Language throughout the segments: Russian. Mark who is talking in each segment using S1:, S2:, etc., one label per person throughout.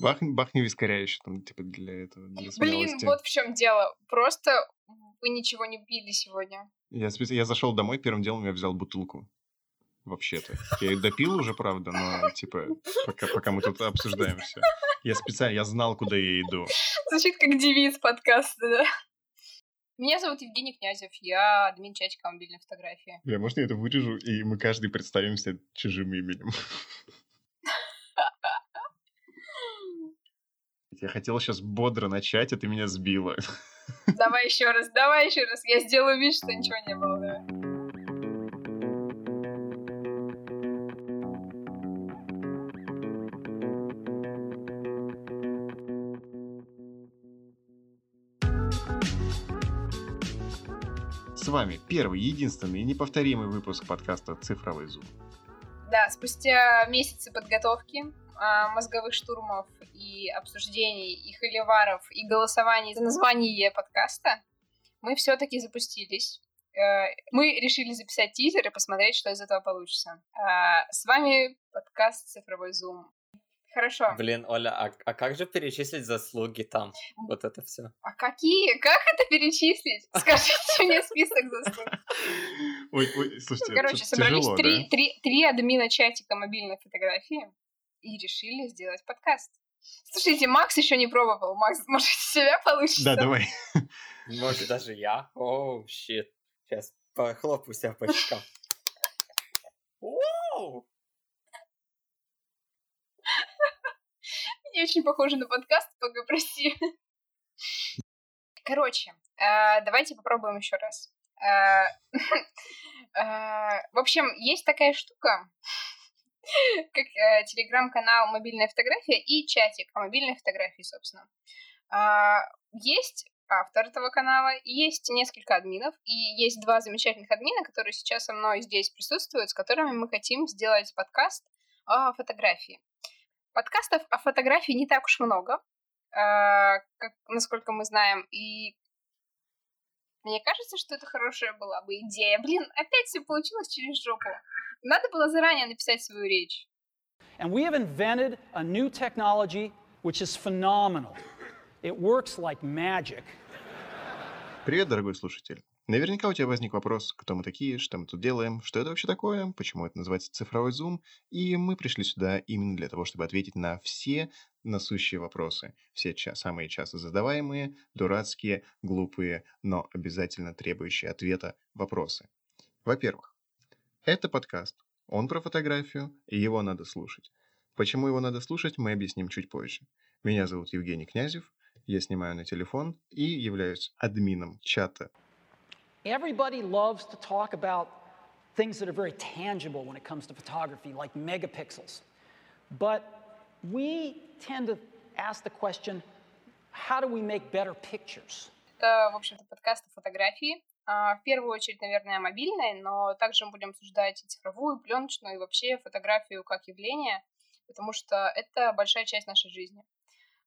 S1: Бахни, бахни вискаря еще там, типа, для этого, для
S2: Блин, вот в чем дело. Просто вы ничего не пили сегодня.
S1: Я, я зашел домой, первым делом я взял бутылку. Вообще-то. Я ее допил уже, правда, но, типа, пока, пока мы тут обсуждаем все. Я специально, я знал, куда я иду.
S2: Звучит как девиз подкаста, да? Меня зовут Евгений Князев, я админ чатика мобильной фотографии.
S1: Я, можно я это вырежу, и мы каждый представимся чужим именем? Я хотел сейчас бодро начать, а ты меня сбила.
S2: Давай еще раз, давай еще раз. Я сделаю вид, что ничего не было, да.
S1: С вами первый, единственный и неповторимый выпуск подкаста «Цифровой зум».
S2: Да, спустя месяцы подготовки а, мозговых штурмов и обсуждений, и холиваров, и голосований за название подкаста, мы все-таки запустились. Э, мы решили записать тизер и посмотреть, что из этого получится. А, с вами подкаст «Цифровой зум». Хорошо.
S3: Блин, Оля, а, а как же перечислить заслуги там? Вот это все.
S2: А какие? Как это перечислить? Скажите мне список заслуг.
S1: Ой, ой, слушайте,
S2: Короче, собрались три админа чатика мобильной фотографии и решили сделать подкаст. Слушайте, Макс еще не пробовал. Макс, может, у тебя получится?
S1: Да, давай.
S3: Может, даже я? Оу, oh, щит. Сейчас похлопаю себя по щекам.
S2: Не очень похоже на подкаст, пока прости. Короче, э, давайте попробуем еще раз. Э, э, в общем, есть такая штука, как э, телеграм-канал «Мобильная фотография» и чатик о мобильной фотографии, собственно. А, есть автор этого канала, есть несколько админов, и есть два замечательных админа, которые сейчас со мной здесь присутствуют, с которыми мы хотим сделать подкаст о фотографии. Подкастов о фотографии не так уж много, а, как, насколько мы знаем, и мне кажется, что это хорошая была бы идея. Блин, опять все получилось через жопу. Надо было заранее написать свою речь. And we have invented a new technology which is phenomenal.
S1: It works like magic. Привет, дорогой слушатель. Наверняка у тебя возник вопрос, кто мы такие, что мы тут делаем, что это вообще такое, почему это называется цифровой зум, и мы пришли сюда именно для того, чтобы ответить на все насущие вопросы, все ча- самые часто задаваемые, дурацкие, глупые, но обязательно требующие ответа вопросы. Во-первых, это подкаст. Он про фотографию, и его надо слушать. Почему его надо слушать, мы объясним чуть позже. Меня зовут Евгений Князев, я снимаю на телефон и являюсь админом чата. Everybody loves to talk about things that are very tangible when it comes to photography, like megapixels. But we tend to ask the question, how do we make better pictures? Это, в общем-то, подкаст о фотографии. А, в первую очередь, наверное, мобильной, но также мы будем обсуждать цифровую, пленочную, и вообще фотографию как явление, потому что это большая часть нашей жизни.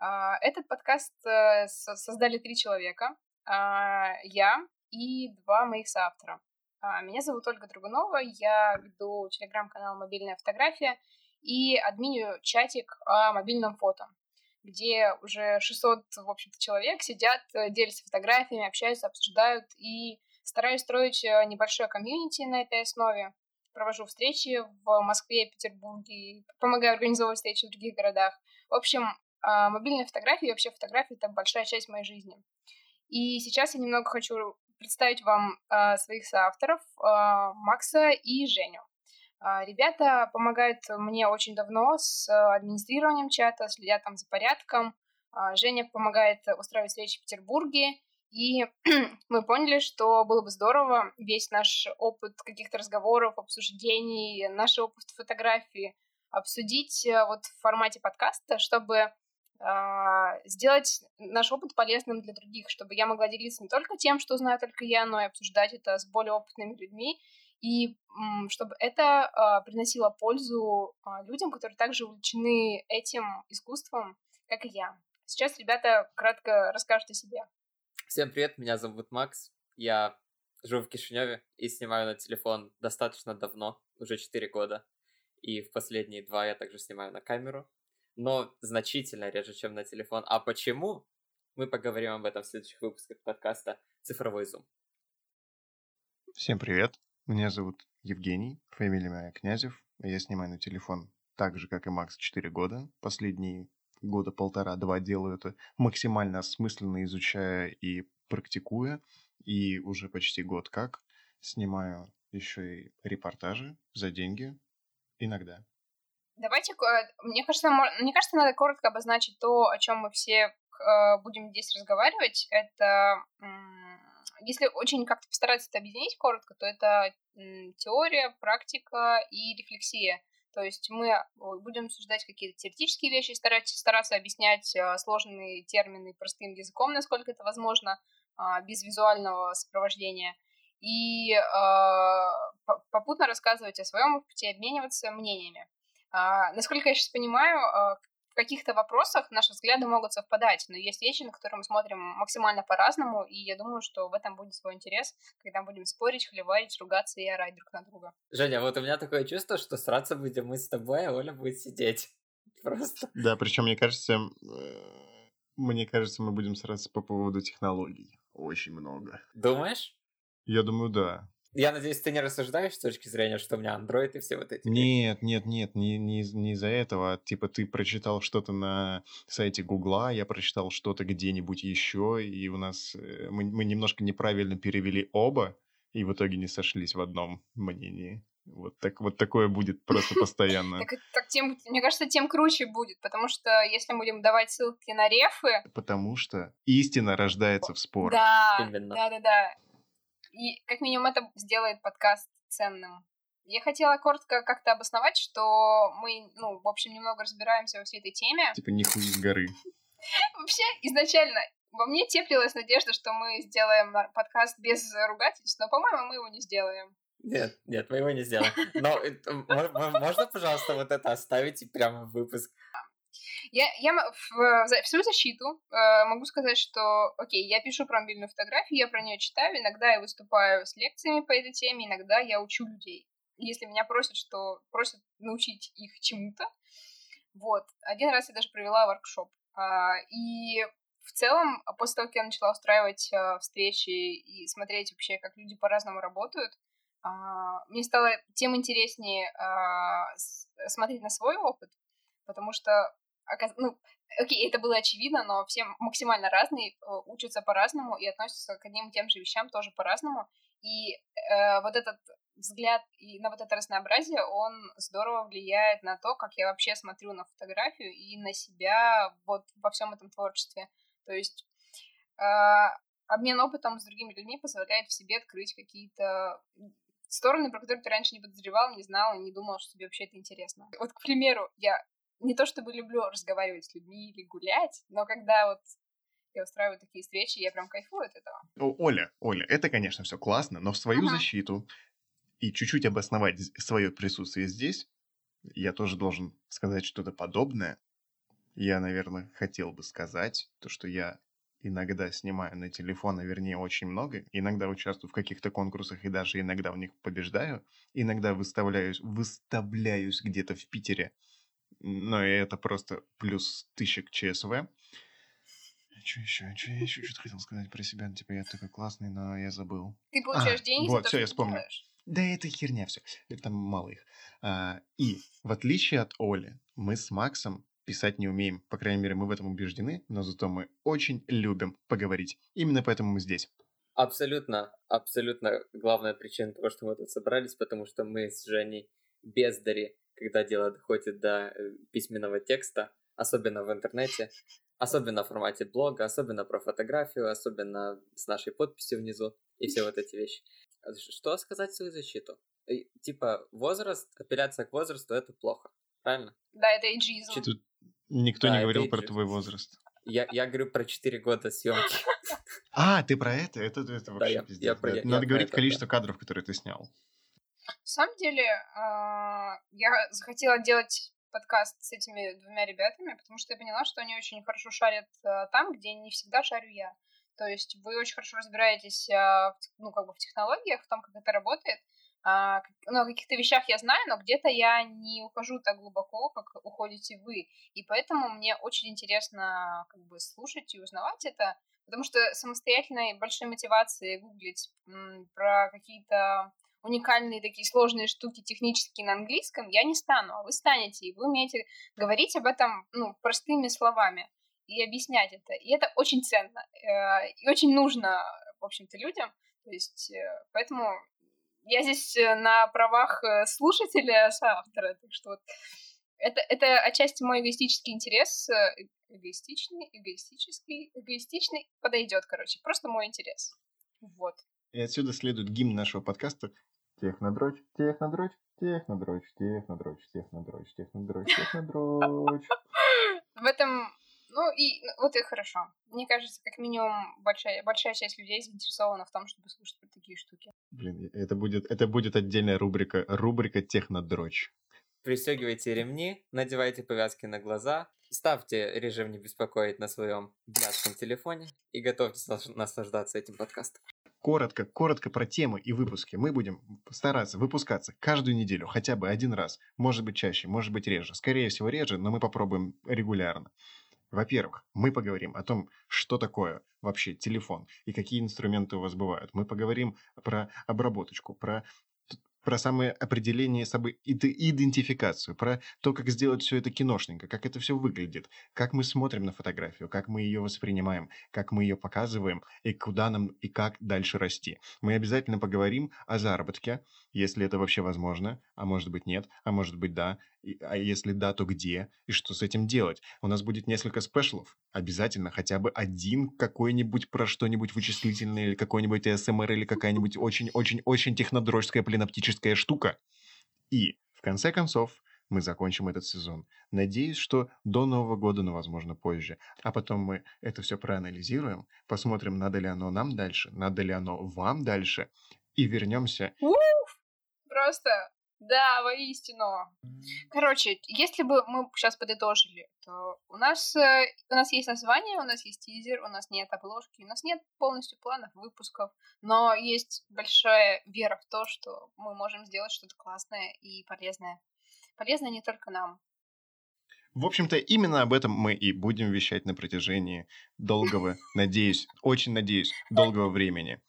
S1: А, этот подкаст э, создали три человека. А, я и два моих соавтора. Меня зовут Ольга Другунова, я веду телеграм-канал «Мобильная фотография» и админю чатик о мобильном фото где уже 600, в общем-то, человек сидят, э, делятся фотографиями, общаются, обсуждают, и стараюсь строить э, небольшое комьюнити на этой основе. Провожу встречи в Москве, Петербурге, помогаю организовывать встречи в других городах. В общем, а, мобильные фотографии и вообще фотографии — это большая часть моей жизни. И сейчас я немного хочу представить вам а, своих соавторов, а, Макса и Женю. А, ребята помогают мне очень давно с э, администрированием чата, следят там за порядком. А, Женя помогает устраивать встречи в Петербурге. И мы поняли, что было бы здорово весь наш опыт каких-то разговоров, обсуждений, наш опыт фотографии обсудить э, вот в формате подкаста, чтобы а, сделать наш опыт полезным для других, чтобы я могла делиться не только тем, что знаю только я, но и обсуждать это с более опытными людьми, и чтобы это а, приносило пользу а, людям, которые также увлечены этим искусством, как и я. Сейчас ребята кратко расскажут о себе.
S3: Всем привет, меня зовут Макс, я живу в Кишиневе и снимаю на телефон достаточно давно, уже 4 года, и в последние два я также снимаю на камеру. но значительно реже, чем на телефон. А почему? Мы поговорим об этом в следующих выпусках подкаста «Цифровой зум».
S1: Всем привет. Меня зовут Евгений, фамилия моя Князев. Я снимаю на телефон так же, как и Макс, 4 года. Последние года полтора-два делаю это максимально осмысленно, изучая и практикуя. И уже почти год как снимаю еще и репортажи за деньги иногда.
S2: Давайте, мне кажется, мне кажется, надо коротко обозначить то, о чем мы все э, будем здесь разговаривать. Это, если очень как-то постараться это объединить коротко, то это теория, практика и рефлексия. То есть мы будем обсуждать какие-то теоретические вещи, стараться, стараться объяснять э, сложные термины простым языком, насколько это возможно, а, без визуального сопровождения и попутно рассказывать о своем опыте, обмениваться мнениями. Насколько я сейчас понимаю, в каких-то вопросах наши взгляды могут совпадать, но есть вещи, на которые мы смотрим максимально по-разному, и я думаю, что в этом будет свой интерес, когда мы будем спорить, хлевать, ругаться и орать друг на друга.
S3: Женя, вот у меня такое чувство, что сраться будем мы с тобой, а Оля будет сидеть. Просто.
S1: Да, причем мне кажется, э, мне кажется, мы будем сраться по поводу технологий. Очень много.
S3: Думаешь?
S1: Я думаю, да.
S3: Я надеюсь, ты не рассуждаешь с точки зрения, что у меня Android и все вот эти
S1: Нет, нет, нет, не, не, не из-за этого. Типа ты прочитал что-то на сайте Гугла, я прочитал что-то где-нибудь еще, и у нас э, мы, мы немножко неправильно перевели оба, и в итоге не сошлись в одном мнении. Вот, так, вот такое будет просто постоянно.
S2: Так, так тем, мне кажется, тем круче будет, потому что если мы будем давать ссылки на рефы...
S1: Потому что истина рождается в спорах.
S2: Да, да, да, да. И как минимум это сделает подкаст ценным. Я хотела коротко как-то обосновать, что мы, ну, в общем, немного разбираемся во всей этой теме.
S1: Типа нихуя с горы.
S2: Вообще, изначально во мне теплилась надежда, что мы сделаем подкаст без ругательств, но, по-моему, мы его не сделаем.
S3: Нет, нет, мы его не сделаем. Но можно, пожалуйста, вот это оставить прямо в выпуск?
S2: Я, я в, в свою защиту э, могу сказать, что, окей, я пишу про мобильную фотографию, я про нее читаю, иногда я выступаю с лекциями по этой теме, иногда я учу людей. Если меня просят, что просят научить их чему-то, вот. Один раз я даже провела воркшоп. Э, и в целом, после того, как я начала устраивать э, встречи и смотреть вообще, как люди по-разному работают, э, мне стало тем интереснее э, смотреть на свой опыт, потому что ну, окей, это было очевидно, но все максимально разные, э, учатся по-разному и относятся к одним и тем же вещам тоже по-разному. И э, вот этот взгляд и на вот это разнообразие, он здорово влияет на то, как я вообще смотрю на фотографию и на себя вот во всем этом творчестве. То есть э, обмен опытом с другими людьми позволяет в себе открыть какие-то стороны, про которые ты раньше не подозревал, не знал и не думал, что тебе вообще это интересно. Вот, к примеру, я не то чтобы люблю разговаривать с людьми или гулять, но когда вот я устраиваю такие встречи, я прям кайфую от этого.
S1: О, Оля, Оля, это, конечно, все классно, но в свою ага. защиту и чуть-чуть обосновать свое присутствие здесь, я тоже должен сказать что-то подобное. Я, наверное, хотел бы сказать то, что я иногда снимаю на телефон, а вернее очень много, иногда участвую в каких-то конкурсах и даже иногда в них побеждаю, иногда выставляюсь, выставляюсь где-то в Питере но и это просто плюс тысяча к ЧСВ. Что еще? Что я еще что-то хотел сказать про себя? Типа, я такой классный, но я забыл.
S2: Ты получаешь а, деньги
S1: Вот, все, я вспомнил. Да это херня все. Там мало их. А, и в отличие от Оли, мы с Максом писать не умеем. По крайней мере, мы в этом убеждены, но зато мы очень любим поговорить. Именно поэтому мы здесь.
S3: Абсолютно, абсолютно главная причина того, что мы тут собрались, потому что мы с Женей бездари когда дело доходит до э, письменного текста, особенно в интернете, особенно в формате блога, особенно про фотографию, особенно с нашей подписью внизу и все вот эти вещи. А что сказать в свою защиту? Типа, возраст, апелляция к возрасту — это плохо, правильно?
S2: Да, это эйджизм.
S1: Тут никто да, не говорил про твой возраст.
S3: Я, я говорю про 4 года съемки.
S1: А, ты про это? Это, это вообще да, я, пиздец. Я, да. я, Надо я говорить количество да. кадров, которые ты снял.
S2: На самом деле, а, я захотела делать подкаст с этими двумя ребятами, потому что я поняла, что они очень хорошо шарят а, там, где не всегда шарю я. То есть вы очень хорошо разбираетесь а, ну, как бы в технологиях, в том, как это работает. ну, о каких-то вещах я знаю, но где-то я не ухожу так глубоко, как уходите вы. И поэтому мне очень интересно как бы слушать и узнавать это, потому что самостоятельной большой мотивации гуглить про какие-то уникальные такие сложные штуки технические на английском я не стану, а вы станете, и вы умеете говорить об этом ну, простыми словами и объяснять это. И это очень ценно э, и очень нужно, в общем-то, людям. То есть, э, поэтому я здесь э, на правах слушателя соавтора, так что вот это, это отчасти мой эгоистический интерес, эгоистичный, эгоистический, эгоистичный подойдет, короче, просто мой интерес. Вот.
S1: И отсюда следует гимн нашего подкаста Технодрочь, технодрочь, технодрочь, технодрочь, технодрочь, технодрочь, технодрочь.
S2: В этом ну и ну, вот и хорошо. Мне кажется, как минимум большая, большая часть людей заинтересована в том, чтобы слушать про такие штуки.
S1: Блин, это будет, это будет отдельная рубрика, рубрика технодрочь.
S3: Пристегивайте ремни, надевайте повязки на глаза, ставьте режим не беспокоить на своем блядском телефоне и готовьтесь наслаждаться этим подкастом.
S1: Коротко, коротко про темы и выпуски. Мы будем стараться выпускаться каждую неделю, хотя бы один раз. Может быть чаще, может быть реже. Скорее всего реже, но мы попробуем регулярно. Во-первых, мы поговорим о том, что такое вообще телефон и какие инструменты у вас бывают. Мы поговорим про обработочку, про про самое определение собой идентификацию, про то, как сделать все это киношненько, как это все выглядит, как мы смотрим на фотографию, как мы ее воспринимаем, как мы ее показываем и куда нам и как дальше расти. Мы обязательно поговорим о заработке, если это вообще возможно, а может быть нет, а может быть да, а если да, то где и что с этим делать. У нас будет несколько спешлов, обязательно хотя бы один какой-нибудь про что-нибудь вычислительное или какой-нибудь СМР или какая-нибудь очень-очень-очень технодрожская пленоптическая штука. И, в конце концов, мы закончим этот сезон. Надеюсь, что до Нового года, но, возможно, позже. А потом мы это все проанализируем, посмотрим, надо ли оно нам дальше, надо ли оно вам дальше, и вернемся.
S2: Просто да, воистину. Короче, если бы мы сейчас подытожили, то у нас, э, у нас есть название, у нас есть тизер, у нас нет обложки, у нас нет полностью планов выпусков, но есть большая вера в то, что мы можем сделать что-то классное и полезное. Полезное не только нам.
S1: В общем-то, именно об этом мы и будем вещать на протяжении долгого, надеюсь, очень надеюсь, долгого времени.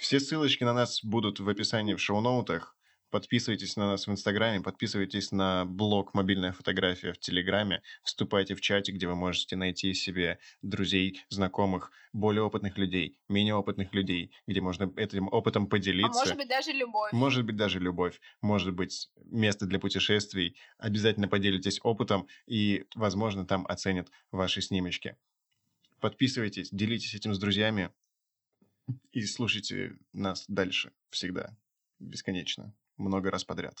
S1: Все ссылочки на нас будут в описании в шоу-ноутах. Подписывайтесь на нас в Инстаграме, подписывайтесь на блог «Мобильная фотография» в Телеграме, вступайте в чате, где вы можете найти себе друзей, знакомых, более опытных людей, менее опытных людей, где можно этим опытом поделиться. А
S2: может быть даже любовь.
S1: Может быть даже любовь. Может быть место для путешествий. Обязательно поделитесь опытом и, возможно, там оценят ваши снимочки. Подписывайтесь, делитесь этим с друзьями и слушайте нас дальше всегда, бесконечно много раз подряд.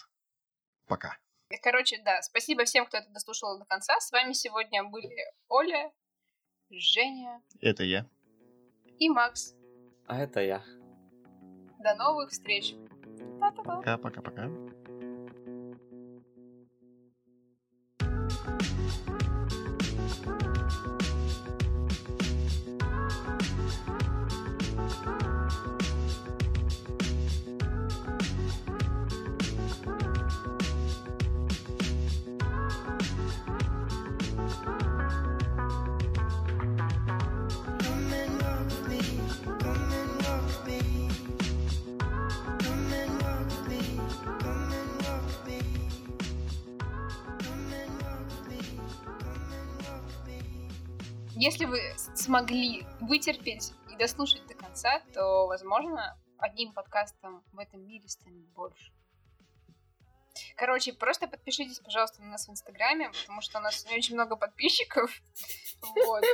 S1: Пока.
S2: Короче, да, спасибо всем, кто это дослушал до конца. С вами сегодня были Оля, Женя.
S1: Это я.
S2: И Макс.
S3: А это я.
S2: До новых встреч.
S1: Пока-пока-пока.
S2: Если вы смогли вытерпеть и дослушать до конца, то, возможно, одним подкастом в этом мире станет больше. Короче, просто подпишитесь, пожалуйста, на нас в Инстаграме, потому что у нас не очень много подписчиков. Вот.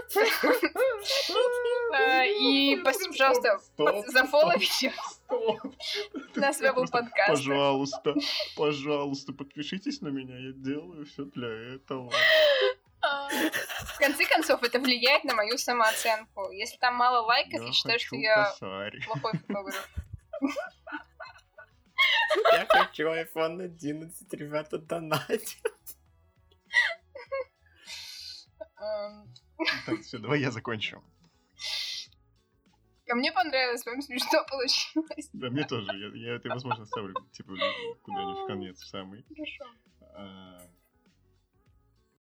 S2: А, и, пожалуйста, зафоловите нас в Apple подкаст.
S1: Пожалуйста, пожалуйста, подпишитесь на меня, я делаю все для этого.
S2: В конце концов, это влияет на мою самооценку. Если там мало лайков, я, считаю, что я плохой фотограф.
S3: Я хочу iPhone 11, ребята, донатят.
S1: Так, все, давай я закончу.
S2: А мне понравилось, вам смешно получилось.
S1: Да, мне тоже. Я, я это, возможно, ставлю, типа, куда-нибудь в конец в самый.
S2: Хорошо.
S1: А,